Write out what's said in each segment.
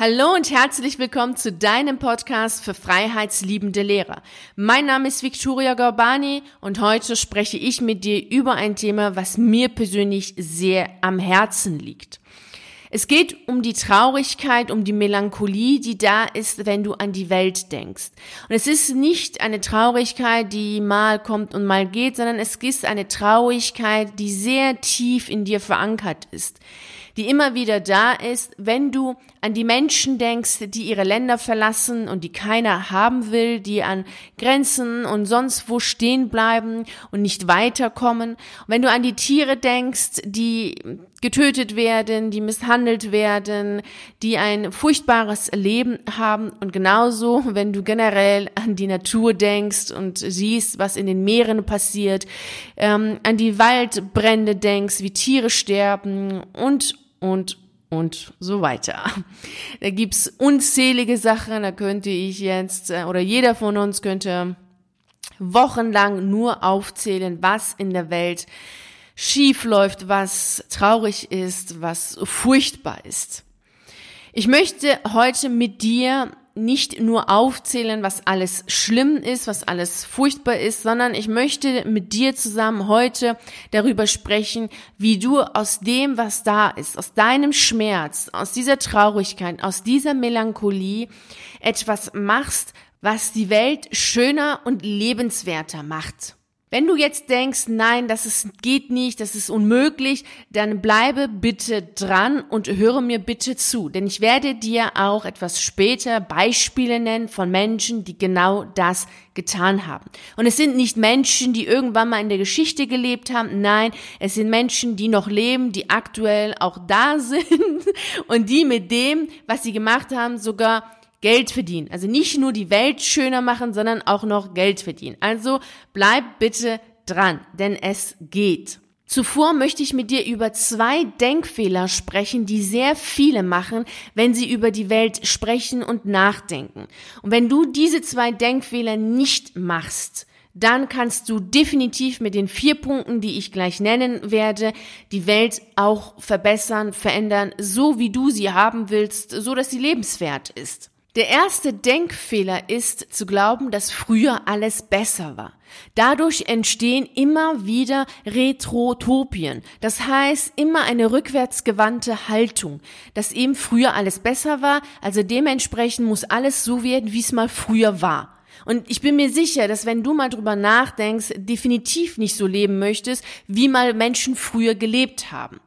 Hallo und herzlich willkommen zu deinem Podcast für freiheitsliebende Lehrer. Mein Name ist Victoria Gorbani und heute spreche ich mit dir über ein Thema, was mir persönlich sehr am Herzen liegt. Es geht um die Traurigkeit, um die Melancholie, die da ist, wenn du an die Welt denkst. Und es ist nicht eine Traurigkeit, die mal kommt und mal geht, sondern es ist eine Traurigkeit, die sehr tief in dir verankert ist die immer wieder da ist, wenn du an die Menschen denkst, die ihre Länder verlassen und die keiner haben will, die an Grenzen und sonst wo stehen bleiben und nicht weiterkommen. Und wenn du an die Tiere denkst, die getötet werden, die misshandelt werden, die ein furchtbares Leben haben und genauso, wenn du generell an die Natur denkst und siehst, was in den Meeren passiert, ähm, an die Waldbrände denkst, wie Tiere sterben und und und so weiter. Da gibt's unzählige Sachen, da könnte ich jetzt äh, oder jeder von uns könnte wochenlang nur aufzählen, was in der Welt schief läuft, was traurig ist, was furchtbar ist. Ich möchte heute mit dir nicht nur aufzählen, was alles schlimm ist, was alles furchtbar ist, sondern ich möchte mit dir zusammen heute darüber sprechen, wie du aus dem, was da ist, aus deinem Schmerz, aus dieser Traurigkeit, aus dieser Melancholie etwas machst, was die Welt schöner und lebenswerter macht. Wenn du jetzt denkst, nein, das ist, geht nicht, das ist unmöglich, dann bleibe bitte dran und höre mir bitte zu, denn ich werde dir auch etwas später Beispiele nennen von Menschen, die genau das getan haben. Und es sind nicht Menschen, die irgendwann mal in der Geschichte gelebt haben, nein, es sind Menschen, die noch leben, die aktuell auch da sind und die mit dem, was sie gemacht haben, sogar Geld verdienen. Also nicht nur die Welt schöner machen, sondern auch noch Geld verdienen. Also bleib bitte dran, denn es geht. Zuvor möchte ich mit dir über zwei Denkfehler sprechen, die sehr viele machen, wenn sie über die Welt sprechen und nachdenken. Und wenn du diese zwei Denkfehler nicht machst, dann kannst du definitiv mit den vier Punkten, die ich gleich nennen werde, die Welt auch verbessern, verändern, so wie du sie haben willst, so dass sie lebenswert ist. Der erste Denkfehler ist zu glauben, dass früher alles besser war. Dadurch entstehen immer wieder Retrotopien. Das heißt, immer eine rückwärtsgewandte Haltung, dass eben früher alles besser war, also dementsprechend muss alles so werden, wie es mal früher war. Und ich bin mir sicher, dass wenn du mal drüber nachdenkst, definitiv nicht so leben möchtest, wie mal Menschen früher gelebt haben.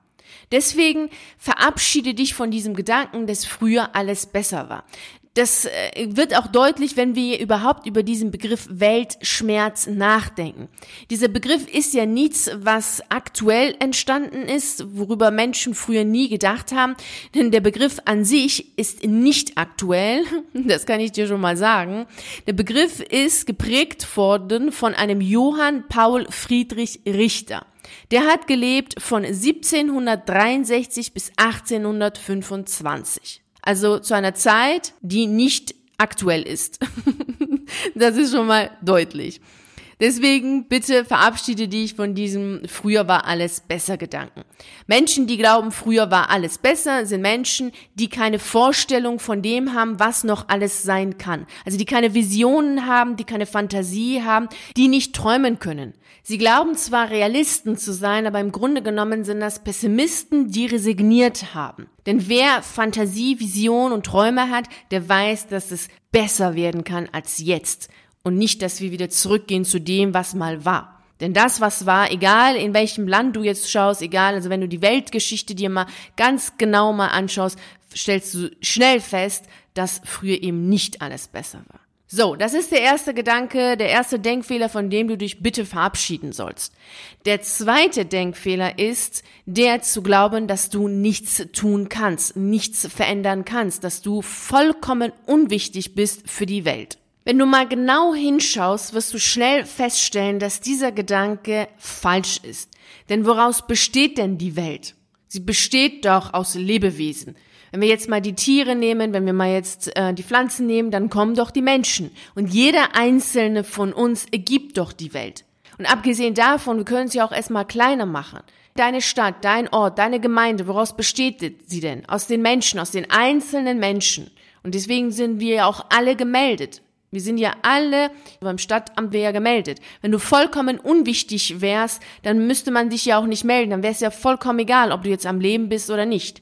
Deswegen verabschiede dich von diesem Gedanken, dass früher alles besser war das äh, wird auch deutlich, wenn wir überhaupt über diesen Begriff Weltschmerz nachdenken. Dieser Begriff ist ja nichts, was aktuell entstanden ist, worüber Menschen früher nie gedacht haben, denn der Begriff an sich ist nicht aktuell, das kann ich dir schon mal sagen. Der Begriff ist geprägt worden von einem Johann Paul Friedrich Richter. Der hat gelebt von 1763 bis 1825. Also zu einer Zeit, die nicht aktuell ist. das ist schon mal deutlich. Deswegen bitte verabschiede dich von diesem früher war alles besser Gedanken. Menschen, die glauben, früher war alles besser, sind Menschen, die keine Vorstellung von dem haben, was noch alles sein kann. Also die keine Visionen haben, die keine Fantasie haben, die nicht träumen können. Sie glauben zwar Realisten zu sein, aber im Grunde genommen sind das Pessimisten, die resigniert haben. Denn wer Fantasie, Vision und Träume hat, der weiß, dass es besser werden kann als jetzt und nicht, dass wir wieder zurückgehen zu dem, was mal war. Denn das, was war, egal in welchem Land du jetzt schaust, egal, also wenn du die Weltgeschichte dir mal ganz genau mal anschaust, stellst du schnell fest, dass früher eben nicht alles besser war. So, das ist der erste Gedanke, der erste Denkfehler, von dem du dich bitte verabschieden sollst. Der zweite Denkfehler ist, der zu glauben, dass du nichts tun kannst, nichts verändern kannst, dass du vollkommen unwichtig bist für die Welt. Wenn du mal genau hinschaust, wirst du schnell feststellen, dass dieser Gedanke falsch ist. Denn woraus besteht denn die Welt? Sie besteht doch aus Lebewesen. Wenn wir jetzt mal die Tiere nehmen, wenn wir mal jetzt äh, die Pflanzen nehmen, dann kommen doch die Menschen. Und jeder einzelne von uns ergibt doch die Welt. Und abgesehen davon, wir können ja auch erstmal kleiner machen. Deine Stadt, dein Ort, deine Gemeinde, woraus besteht sie denn? Aus den Menschen, aus den einzelnen Menschen. Und deswegen sind wir ja auch alle gemeldet. Wir sind ja alle beim Stadtamt ja gemeldet. Wenn du vollkommen unwichtig wärst, dann müsste man dich ja auch nicht melden. Dann wäre es ja vollkommen egal, ob du jetzt am Leben bist oder nicht.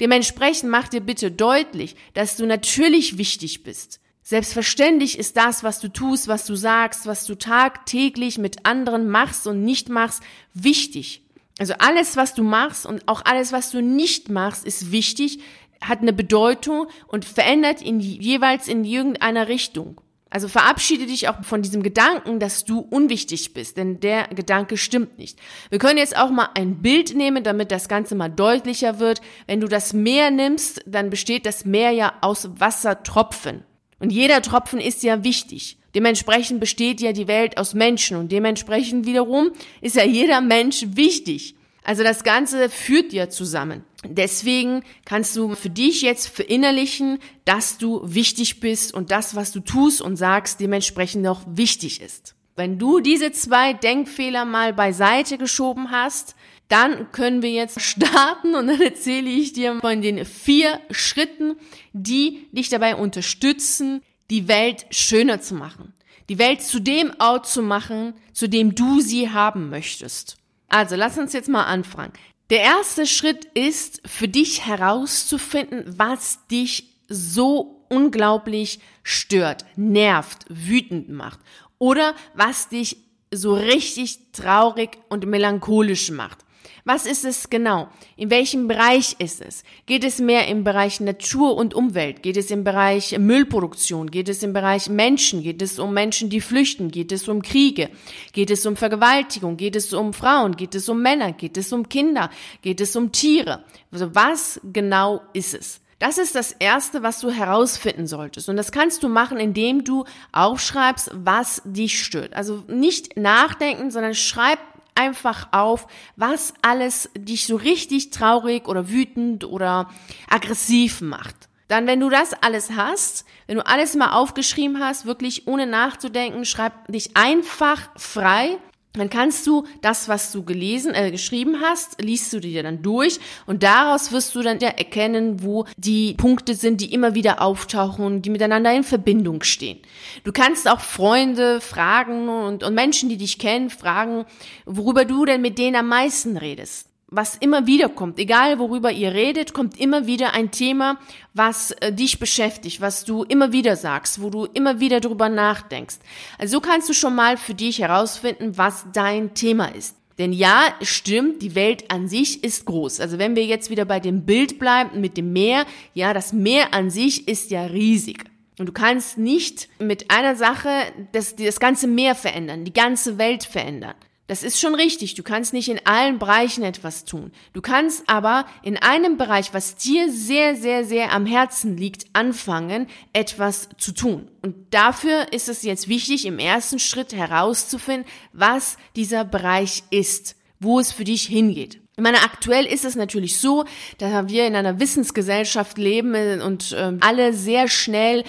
Dementsprechend mach dir bitte deutlich, dass du natürlich wichtig bist. Selbstverständlich ist das, was du tust, was du sagst, was du tagtäglich mit anderen machst und nicht machst, wichtig. Also alles, was du machst und auch alles, was du nicht machst, ist wichtig, hat eine Bedeutung und verändert ihn jeweils in irgendeiner Richtung. Also verabschiede dich auch von diesem Gedanken, dass du unwichtig bist, denn der Gedanke stimmt nicht. Wir können jetzt auch mal ein Bild nehmen, damit das Ganze mal deutlicher wird. Wenn du das Meer nimmst, dann besteht das Meer ja aus Wassertropfen. Und jeder Tropfen ist ja wichtig. Dementsprechend besteht ja die Welt aus Menschen und dementsprechend wiederum ist ja jeder Mensch wichtig. Also das Ganze führt ja zusammen. Deswegen kannst du für dich jetzt verinnerlichen, dass du wichtig bist und das, was du tust und sagst, dementsprechend noch wichtig ist. Wenn du diese zwei Denkfehler mal beiseite geschoben hast, dann können wir jetzt starten und dann erzähle ich dir von den vier Schritten, die dich dabei unterstützen, die Welt schöner zu machen. Die Welt zu dem Ort zu machen, zu dem du sie haben möchtest. Also, lass uns jetzt mal anfangen. Der erste Schritt ist für dich herauszufinden, was dich so unglaublich stört, nervt, wütend macht oder was dich so richtig traurig und melancholisch macht. Was ist es genau? In welchem Bereich ist es? Geht es mehr im Bereich Natur und Umwelt? Geht es im Bereich Müllproduktion? Geht es im Bereich Menschen? Geht es um Menschen, die flüchten? Geht es um Kriege? Geht es um Vergewaltigung? Geht es um Frauen? Geht es um Männer? Geht es um Kinder? Geht es um Tiere? Also was genau ist es? Das ist das Erste, was du herausfinden solltest. Und das kannst du machen, indem du aufschreibst, was dich stört. Also nicht nachdenken, sondern schreib einfach auf, was alles dich so richtig traurig oder wütend oder aggressiv macht. Dann, wenn du das alles hast, wenn du alles mal aufgeschrieben hast, wirklich ohne nachzudenken, schreib dich einfach frei dann kannst du das, was du gelesen, äh, geschrieben hast, liest du dir dann durch und daraus wirst du dann ja erkennen, wo die Punkte sind, die immer wieder auftauchen, die miteinander in Verbindung stehen. Du kannst auch Freunde fragen und, und Menschen, die dich kennen, fragen, worüber du denn mit denen am meisten redest was immer wieder kommt, egal worüber ihr redet, kommt immer wieder ein Thema, was äh, dich beschäftigt, was du immer wieder sagst, wo du immer wieder drüber nachdenkst. Also so kannst du schon mal für dich herausfinden, was dein Thema ist. Denn ja, stimmt, die Welt an sich ist groß. Also wenn wir jetzt wieder bei dem Bild bleiben mit dem Meer, ja, das Meer an sich ist ja riesig. Und du kannst nicht mit einer Sache das, das ganze Meer verändern, die ganze Welt verändern. Das ist schon richtig. Du kannst nicht in allen Bereichen etwas tun. Du kannst aber in einem Bereich, was dir sehr, sehr, sehr am Herzen liegt, anfangen, etwas zu tun. Und dafür ist es jetzt wichtig, im ersten Schritt herauszufinden, was dieser Bereich ist, wo es für dich hingeht. Ich meine, aktuell ist es natürlich so, dass wir in einer Wissensgesellschaft leben und äh, alle sehr schnell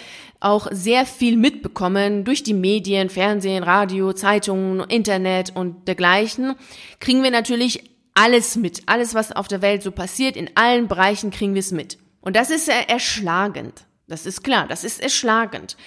auch sehr viel mitbekommen durch die Medien, Fernsehen, Radio, Zeitungen, Internet und dergleichen, kriegen wir natürlich alles mit. Alles, was auf der Welt so passiert, in allen Bereichen kriegen wir es mit. Und das ist erschlagend. Das ist klar, das ist erschlagend.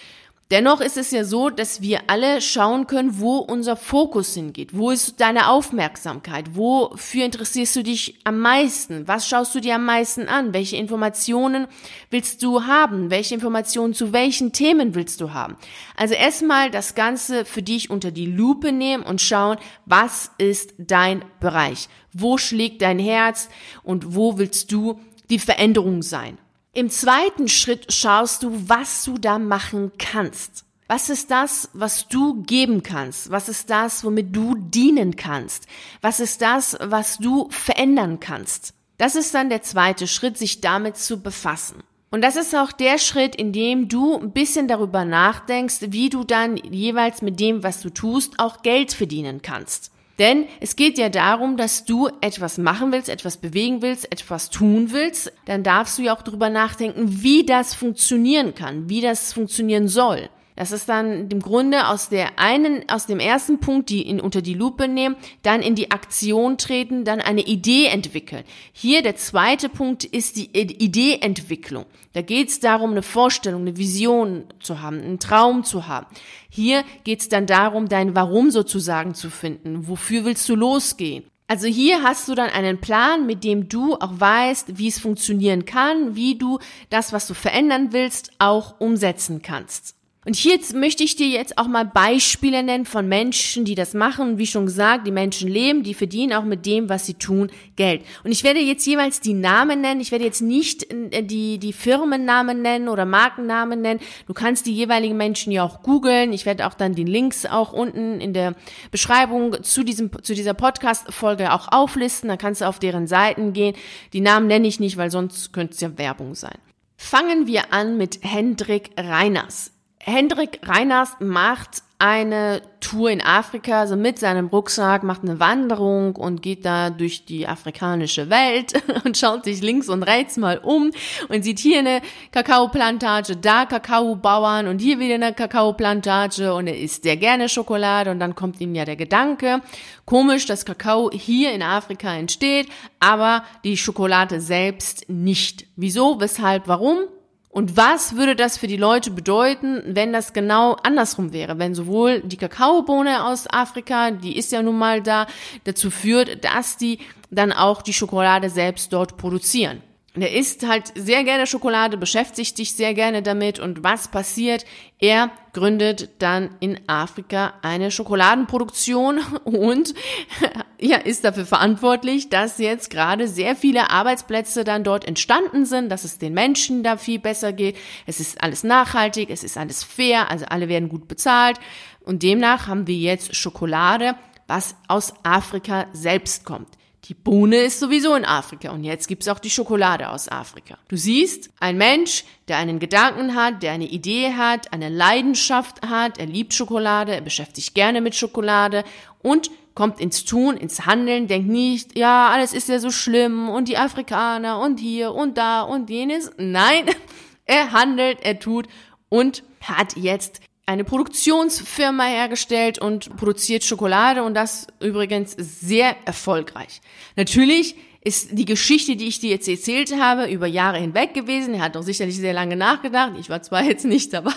Dennoch ist es ja so, dass wir alle schauen können, wo unser Fokus hingeht. Wo ist deine Aufmerksamkeit? Wofür interessierst du dich am meisten? Was schaust du dir am meisten an? Welche Informationen willst du haben? Welche Informationen zu welchen Themen willst du haben? Also erstmal das Ganze für dich unter die Lupe nehmen und schauen, was ist dein Bereich? Wo schlägt dein Herz und wo willst du die Veränderung sein? Im zweiten Schritt schaust du, was du da machen kannst. Was ist das, was du geben kannst? Was ist das, womit du dienen kannst? Was ist das, was du verändern kannst? Das ist dann der zweite Schritt, sich damit zu befassen. Und das ist auch der Schritt, in dem du ein bisschen darüber nachdenkst, wie du dann jeweils mit dem, was du tust, auch Geld verdienen kannst. Denn es geht ja darum, dass du etwas machen willst, etwas bewegen willst, etwas tun willst. Dann darfst du ja auch darüber nachdenken, wie das funktionieren kann, wie das funktionieren soll. Das ist dann im Grunde aus der einen, aus dem ersten Punkt, die in, unter die Lupe nehmen, dann in die Aktion treten, dann eine Idee entwickeln. Hier der zweite Punkt ist die Ideeentwicklung. Da geht es darum, eine Vorstellung, eine Vision zu haben, einen Traum zu haben. Hier geht es dann darum, dein Warum sozusagen zu finden. Wofür willst du losgehen? Also hier hast du dann einen Plan, mit dem du auch weißt, wie es funktionieren kann, wie du das, was du verändern willst, auch umsetzen kannst. Und hier möchte ich dir jetzt auch mal Beispiele nennen von Menschen, die das machen. Wie schon gesagt, die Menschen leben, die verdienen auch mit dem, was sie tun, Geld. Und ich werde jetzt jeweils die Namen nennen. Ich werde jetzt nicht äh, die, die Firmennamen nennen oder Markennamen nennen. Du kannst die jeweiligen Menschen ja auch googeln. Ich werde auch dann die Links auch unten in der Beschreibung zu diesem, zu dieser Podcast-Folge auch auflisten. Da kannst du auf deren Seiten gehen. Die Namen nenne ich nicht, weil sonst könnte es ja Werbung sein. Fangen wir an mit Hendrik Reiners. Hendrik Reiners macht eine Tour in Afrika, also mit seinem Rucksack, macht eine Wanderung und geht da durch die afrikanische Welt und schaut sich links und rechts mal um und sieht hier eine Kakaoplantage, da Kakaobauern und hier wieder eine Kakaoplantage und er isst sehr gerne Schokolade und dann kommt ihm ja der Gedanke, komisch, dass Kakao hier in Afrika entsteht, aber die Schokolade selbst nicht. Wieso, weshalb, warum? Und was würde das für die Leute bedeuten, wenn das genau andersrum wäre? Wenn sowohl die Kakaobohne aus Afrika, die ist ja nun mal da, dazu führt, dass die dann auch die Schokolade selbst dort produzieren. Er isst halt sehr gerne Schokolade, beschäftigt sich sehr gerne damit und was passiert? Er gründet dann in Afrika eine Schokoladenproduktion und ja, ist dafür verantwortlich, dass jetzt gerade sehr viele Arbeitsplätze dann dort entstanden sind, dass es den Menschen da viel besser geht. Es ist alles nachhaltig, es ist alles fair, also alle werden gut bezahlt und demnach haben wir jetzt Schokolade, was aus Afrika selbst kommt. Die Bohne ist sowieso in Afrika und jetzt gibt's auch die Schokolade aus Afrika. Du siehst, ein Mensch, der einen Gedanken hat, der eine Idee hat, eine Leidenschaft hat, er liebt Schokolade, er beschäftigt gerne mit Schokolade und kommt ins Tun, ins Handeln, denkt nicht, ja, alles ist ja so schlimm und die Afrikaner und hier und da und jenes. Nein, er handelt, er tut und hat jetzt eine Produktionsfirma hergestellt und produziert Schokolade und das übrigens sehr erfolgreich. Natürlich ist die Geschichte, die ich dir jetzt erzählt habe, über Jahre hinweg gewesen. Er hat doch sicherlich sehr lange nachgedacht. Ich war zwar jetzt nicht dabei,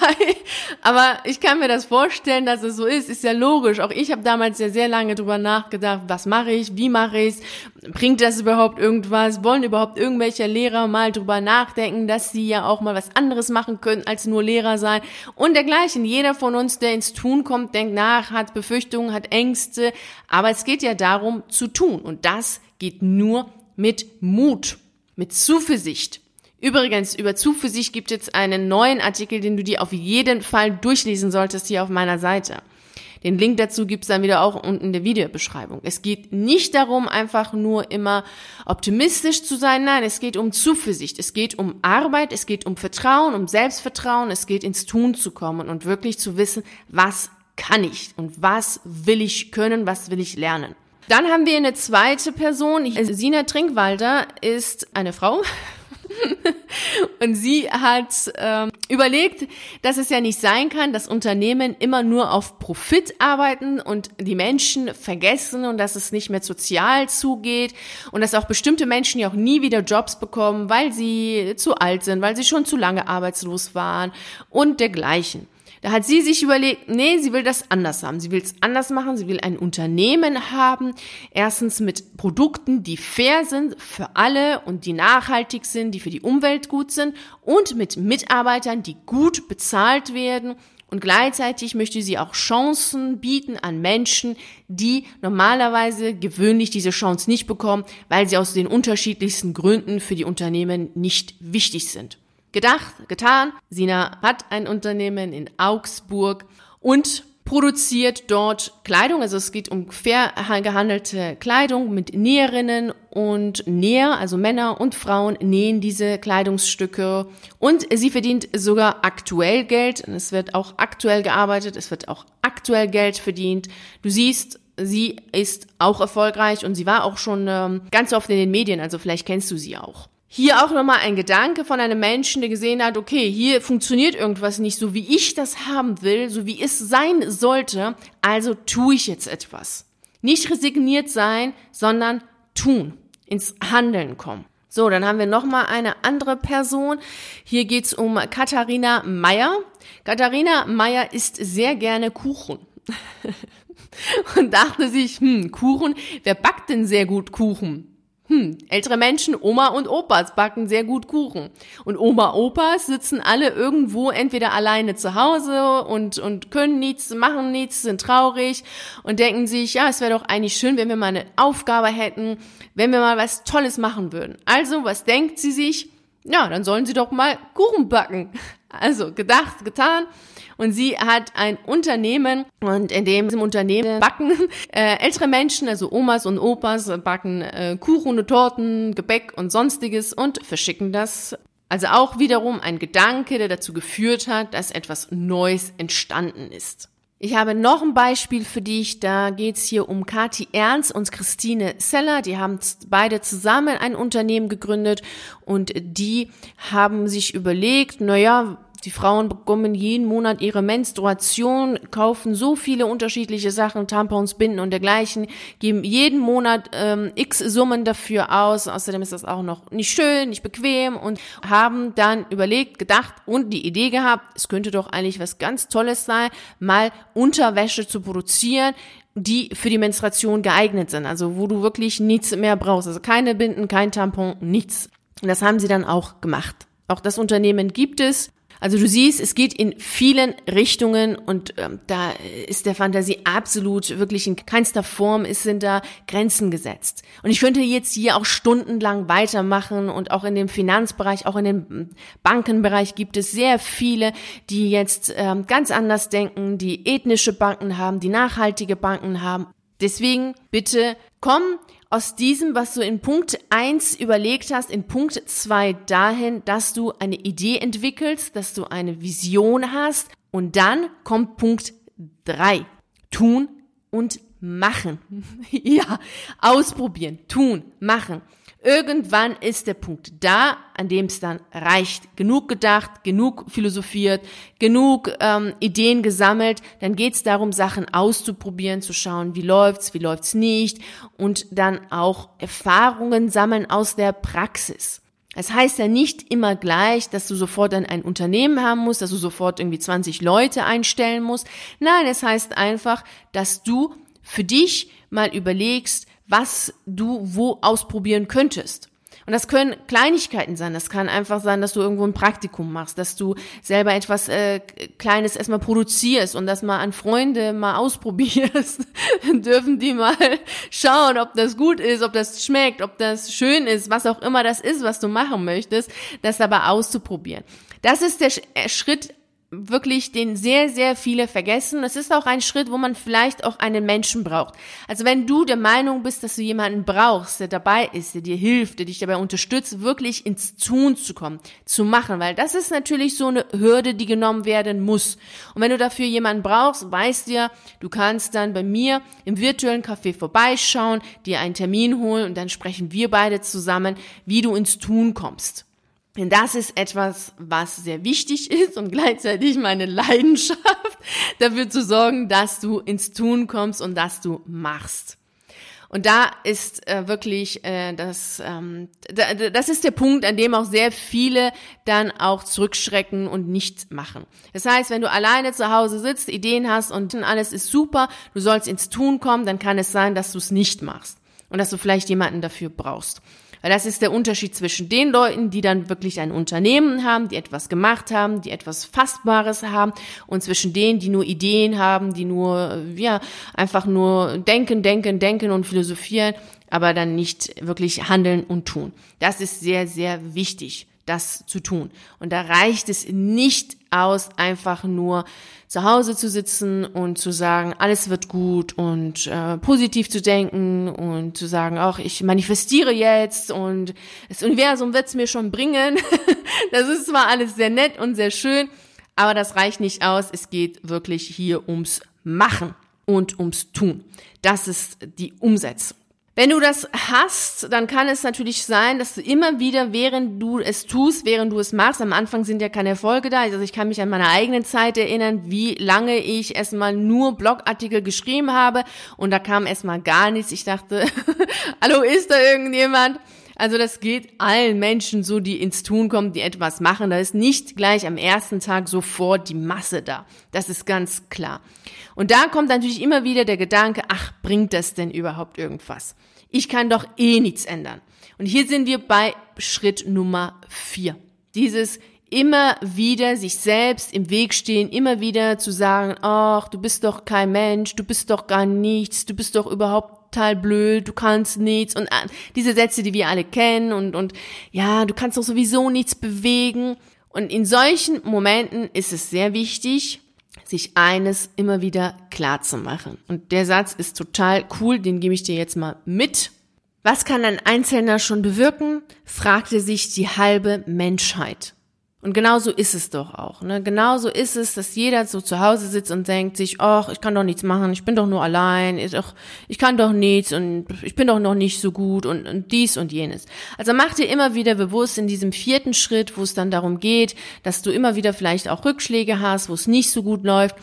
aber ich kann mir das vorstellen, dass es so ist. Ist ja logisch. Auch ich habe damals ja sehr lange drüber nachgedacht, was mache ich, wie mache ich es, bringt das überhaupt irgendwas, wollen überhaupt irgendwelche Lehrer mal drüber nachdenken, dass sie ja auch mal was anderes machen können, als nur Lehrer sein und dergleichen. Jeder von uns, der ins Tun kommt, denkt nach, hat Befürchtungen, hat Ängste, aber es geht ja darum zu tun und das geht nur mit Mut, mit Zuversicht. Übrigens, über Zuversicht gibt es einen neuen Artikel, den du dir auf jeden Fall durchlesen solltest hier auf meiner Seite. Den Link dazu gibt's dann wieder auch unten in der Videobeschreibung. Es geht nicht darum, einfach nur immer optimistisch zu sein. Nein, es geht um Zuversicht. Es geht um Arbeit. Es geht um Vertrauen, um Selbstvertrauen. Es geht ins Tun zu kommen und wirklich zu wissen, was kann ich und was will ich können, was will ich lernen. Dann haben wir eine zweite Person. Sina Trinkwalder ist eine Frau. und sie hat ähm, überlegt, dass es ja nicht sein kann, dass Unternehmen immer nur auf Profit arbeiten und die Menschen vergessen und dass es nicht mehr sozial zugeht und dass auch bestimmte Menschen ja auch nie wieder Jobs bekommen, weil sie zu alt sind, weil sie schon zu lange arbeitslos waren und dergleichen. Da hat sie sich überlegt, nee, sie will das anders haben. Sie will es anders machen. Sie will ein Unternehmen haben. Erstens mit Produkten, die fair sind für alle und die nachhaltig sind, die für die Umwelt gut sind und mit Mitarbeitern, die gut bezahlt werden und gleichzeitig möchte sie auch Chancen bieten an Menschen, die normalerweise gewöhnlich diese Chance nicht bekommen, weil sie aus den unterschiedlichsten Gründen für die Unternehmen nicht wichtig sind. Gedacht, getan. Sina hat ein Unternehmen in Augsburg und produziert dort Kleidung. Also es geht um fair gehandelte Kleidung mit Näherinnen und Näher, also Männer und Frauen nähen diese Kleidungsstücke und sie verdient sogar aktuell Geld. Es wird auch aktuell gearbeitet, es wird auch aktuell Geld verdient. Du siehst, sie ist auch erfolgreich und sie war auch schon ähm, ganz oft in den Medien, also vielleicht kennst du sie auch. Hier auch nochmal ein Gedanke von einem Menschen, der gesehen hat, okay, hier funktioniert irgendwas nicht so, wie ich das haben will, so wie es sein sollte, also tue ich jetzt etwas. Nicht resigniert sein, sondern tun, ins Handeln kommen. So, dann haben wir nochmal eine andere Person. Hier geht's um Katharina Meyer. Katharina Meyer isst sehr gerne Kuchen. Und dachte sich, hm, Kuchen, wer backt denn sehr gut Kuchen? Hm, ältere Menschen, Oma und Opas backen sehr gut Kuchen. Und Oma, Opas sitzen alle irgendwo entweder alleine zu Hause und, und können nichts, machen nichts, sind traurig und denken sich, ja, es wäre doch eigentlich schön, wenn wir mal eine Aufgabe hätten, wenn wir mal was Tolles machen würden. Also, was denkt sie sich? Ja, dann sollen sie doch mal Kuchen backen. Also, gedacht, getan und sie hat ein Unternehmen und in dem Unternehmen backen äh, ältere Menschen, also Omas und Opas, backen äh, Kuchen und Torten, Gebäck und sonstiges und verschicken das. Also auch wiederum ein Gedanke, der dazu geführt hat, dass etwas Neues entstanden ist. Ich habe noch ein Beispiel für dich. Da geht's hier um Kati Ernst und Christine Seller. Die haben beide zusammen ein Unternehmen gegründet und die haben sich überlegt, naja, die Frauen bekommen jeden Monat ihre Menstruation, kaufen so viele unterschiedliche Sachen, Tampons, Binden und dergleichen, geben jeden Monat ähm, x Summen dafür aus. Außerdem ist das auch noch nicht schön, nicht bequem und haben dann überlegt, gedacht und die Idee gehabt, es könnte doch eigentlich was ganz Tolles sein, mal Unterwäsche zu produzieren, die für die Menstruation geeignet sind, also wo du wirklich nichts mehr brauchst, also keine Binden, kein Tampon, nichts. Und das haben sie dann auch gemacht. Auch das Unternehmen gibt es. Also du siehst, es geht in vielen Richtungen und ähm, da ist der Fantasie absolut wirklich in keinster Form ist, sind da Grenzen gesetzt. Und ich könnte jetzt hier auch stundenlang weitermachen und auch in dem Finanzbereich, auch in dem hm, Bankenbereich gibt es sehr viele, die jetzt ähm, ganz anders denken, die ethnische Banken haben, die nachhaltige Banken haben. Deswegen bitte komm aus diesem, was du in Punkt eins überlegt hast, in Punkt zwei dahin, dass du eine Idee entwickelst, dass du eine Vision hast und dann kommt Punkt drei Tun und machen. ja, ausprobieren, tun, machen. Irgendwann ist der Punkt da, an dem es dann reicht. Genug gedacht, genug philosophiert, genug ähm, Ideen gesammelt. Dann geht es darum, Sachen auszuprobieren, zu schauen, wie läuft's, wie läuft's nicht und dann auch Erfahrungen sammeln aus der Praxis. Es heißt ja nicht immer gleich, dass du sofort dann ein Unternehmen haben musst, dass du sofort irgendwie 20 Leute einstellen musst. Nein, es heißt einfach, dass du für dich mal überlegst, was du wo ausprobieren könntest. Und das können Kleinigkeiten sein. Das kann einfach sein, dass du irgendwo ein Praktikum machst, dass du selber etwas äh, Kleines erstmal produzierst und das mal an Freunde mal ausprobierst. dürfen die mal schauen, ob das gut ist, ob das schmeckt, ob das schön ist, was auch immer das ist, was du machen möchtest, das aber auszuprobieren. Das ist der äh, Schritt wirklich den sehr, sehr viele vergessen. Es ist auch ein Schritt, wo man vielleicht auch einen Menschen braucht. Also wenn du der Meinung bist, dass du jemanden brauchst, der dabei ist, der dir hilft, der dich dabei unterstützt, wirklich ins Tun zu kommen, zu machen, weil das ist natürlich so eine Hürde, die genommen werden muss. Und wenn du dafür jemanden brauchst, weißt du ja, du kannst dann bei mir im virtuellen Café vorbeischauen, dir einen Termin holen und dann sprechen wir beide zusammen, wie du ins Tun kommst. Denn das ist etwas, was sehr wichtig ist und gleichzeitig meine Leidenschaft, dafür zu sorgen, dass du ins Tun kommst und dass du machst. Und da ist äh, wirklich äh, das, ähm, da, das ist der Punkt, an dem auch sehr viele dann auch zurückschrecken und nichts machen. Das heißt, wenn du alleine zu Hause sitzt, Ideen hast und alles ist super, du sollst ins Tun kommen, dann kann es sein, dass du es nicht machst und dass du vielleicht jemanden dafür brauchst. Weil das ist der Unterschied zwischen den Leuten, die dann wirklich ein Unternehmen haben, die etwas gemacht haben, die etwas Fassbares haben und zwischen denen, die nur Ideen haben, die nur, ja, einfach nur denken, denken, denken und philosophieren, aber dann nicht wirklich handeln und tun. Das ist sehr, sehr wichtig das zu tun. Und da reicht es nicht aus, einfach nur zu Hause zu sitzen und zu sagen, alles wird gut und äh, positiv zu denken und zu sagen, auch ich manifestiere jetzt und das Universum wird es mir schon bringen. das ist zwar alles sehr nett und sehr schön, aber das reicht nicht aus. Es geht wirklich hier ums Machen und ums Tun. Das ist die Umsetzung. Wenn du das hast, dann kann es natürlich sein, dass du immer wieder, während du es tust, während du es machst, am Anfang sind ja keine Erfolge da. Also ich kann mich an meine eigene Zeit erinnern, wie lange ich erstmal nur Blogartikel geschrieben habe und da kam erstmal gar nichts. Ich dachte, hallo, ist da irgendjemand? Also das geht allen Menschen so, die ins Tun kommen, die etwas machen. Da ist nicht gleich am ersten Tag sofort die Masse da. Das ist ganz klar. Und da kommt natürlich immer wieder der Gedanke, ach, bringt das denn überhaupt irgendwas? Ich kann doch eh nichts ändern. Und hier sind wir bei Schritt Nummer vier. Dieses immer wieder sich selbst im Weg stehen, immer wieder zu sagen, ach, du bist doch kein Mensch, du bist doch gar nichts, du bist doch überhaupt total blöd, du kannst nichts und äh, diese Sätze, die wir alle kennen und, und ja, du kannst doch sowieso nichts bewegen. Und in solchen Momenten ist es sehr wichtig, sich eines immer wieder klar zu machen. Und der Satz ist total cool, den gebe ich dir jetzt mal mit. Was kann ein Einzelner schon bewirken? fragte sich die halbe Menschheit. Und genauso ist es doch auch. Ne? Genauso ist es, dass jeder so zu Hause sitzt und denkt sich, ach, ich kann doch nichts machen, ich bin doch nur allein, ich, doch, ich kann doch nichts und ich bin doch noch nicht so gut und, und dies und jenes. Also mach dir immer wieder bewusst in diesem vierten Schritt, wo es dann darum geht, dass du immer wieder vielleicht auch Rückschläge hast, wo es nicht so gut läuft,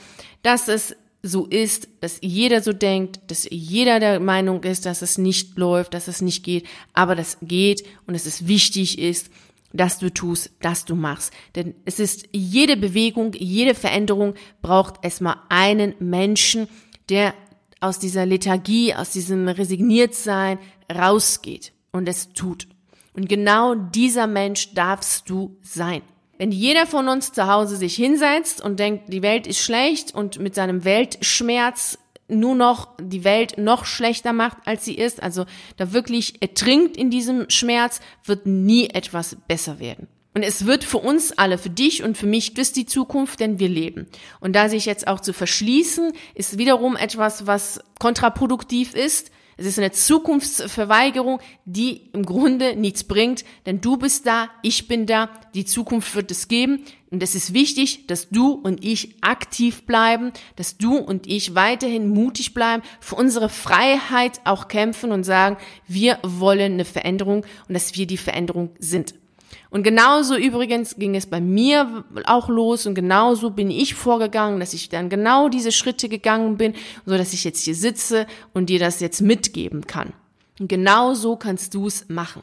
dass es so ist, dass jeder so denkt, dass jeder der Meinung ist, dass es nicht läuft, dass es nicht geht, aber das geht und dass es wichtig ist, dass du tust, dass du machst. Denn es ist jede Bewegung, jede Veränderung braucht erstmal einen Menschen, der aus dieser Lethargie, aus diesem Resigniertsein rausgeht und es tut. Und genau dieser Mensch darfst du sein. Wenn jeder von uns zu Hause sich hinsetzt und denkt, die Welt ist schlecht und mit seinem Weltschmerz nur noch die Welt noch schlechter macht, als sie ist, also da wirklich ertrinkt in diesem Schmerz, wird nie etwas besser werden. Und es wird für uns alle, für dich und für mich, das die Zukunft, denn wir leben. Und da sich jetzt auch zu verschließen, ist wiederum etwas, was kontraproduktiv ist, es ist eine Zukunftsverweigerung, die im Grunde nichts bringt, denn du bist da, ich bin da, die Zukunft wird es geben. Und es ist wichtig, dass du und ich aktiv bleiben, dass du und ich weiterhin mutig bleiben, für unsere Freiheit auch kämpfen und sagen, wir wollen eine Veränderung und dass wir die Veränderung sind. Und genauso übrigens ging es bei mir auch los und genauso bin ich vorgegangen, dass ich dann genau diese Schritte gegangen bin, so dass ich jetzt hier sitze und dir das jetzt mitgeben kann. Und genauso kannst du es machen.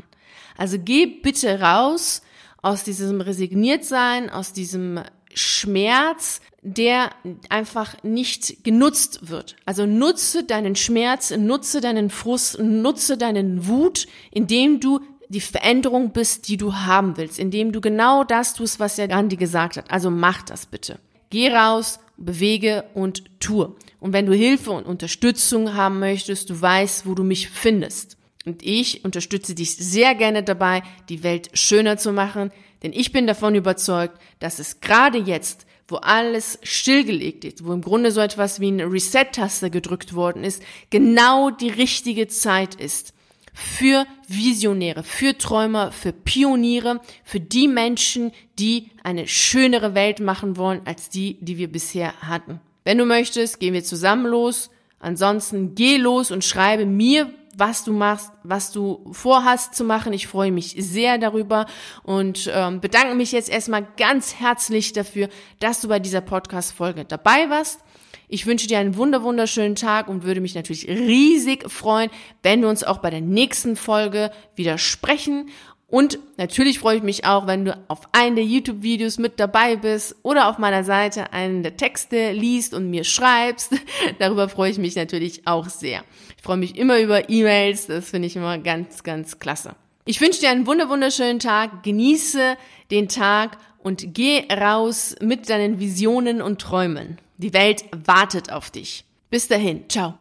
Also geh bitte raus aus diesem Resigniertsein, aus diesem Schmerz, der einfach nicht genutzt wird. Also nutze deinen Schmerz, nutze deinen Frust, nutze deinen Wut, indem du die Veränderung bist, die du haben willst, indem du genau das tust, was ja Gandhi gesagt hat. Also mach das bitte. Geh raus, bewege und tue. Und wenn du Hilfe und Unterstützung haben möchtest, du weißt, wo du mich findest. Und ich unterstütze dich sehr gerne dabei, die Welt schöner zu machen, denn ich bin davon überzeugt, dass es gerade jetzt, wo alles stillgelegt ist, wo im Grunde so etwas wie eine Reset-Taste gedrückt worden ist, genau die richtige Zeit ist, für Visionäre, für Träumer, für Pioniere, für die Menschen, die eine schönere Welt machen wollen als die, die wir bisher hatten. Wenn du möchtest, gehen wir zusammen los. Ansonsten geh los und schreibe mir, was du machst, was du vorhast zu machen. Ich freue mich sehr darüber und ähm, bedanke mich jetzt erstmal ganz herzlich dafür, dass du bei dieser Podcast-Folge dabei warst. Ich wünsche dir einen wunder wunderschönen Tag und würde mich natürlich riesig freuen, wenn wir uns auch bei der nächsten Folge wieder sprechen. Und natürlich freue ich mich auch, wenn du auf einen der YouTube-Videos mit dabei bist oder auf meiner Seite einen der Texte liest und mir schreibst. Darüber freue ich mich natürlich auch sehr. Ich freue mich immer über E-Mails, das finde ich immer ganz, ganz klasse. Ich wünsche dir einen wunder wunderschönen Tag, genieße den Tag und geh raus mit deinen Visionen und Träumen. Die Welt wartet auf dich. Bis dahin, ciao.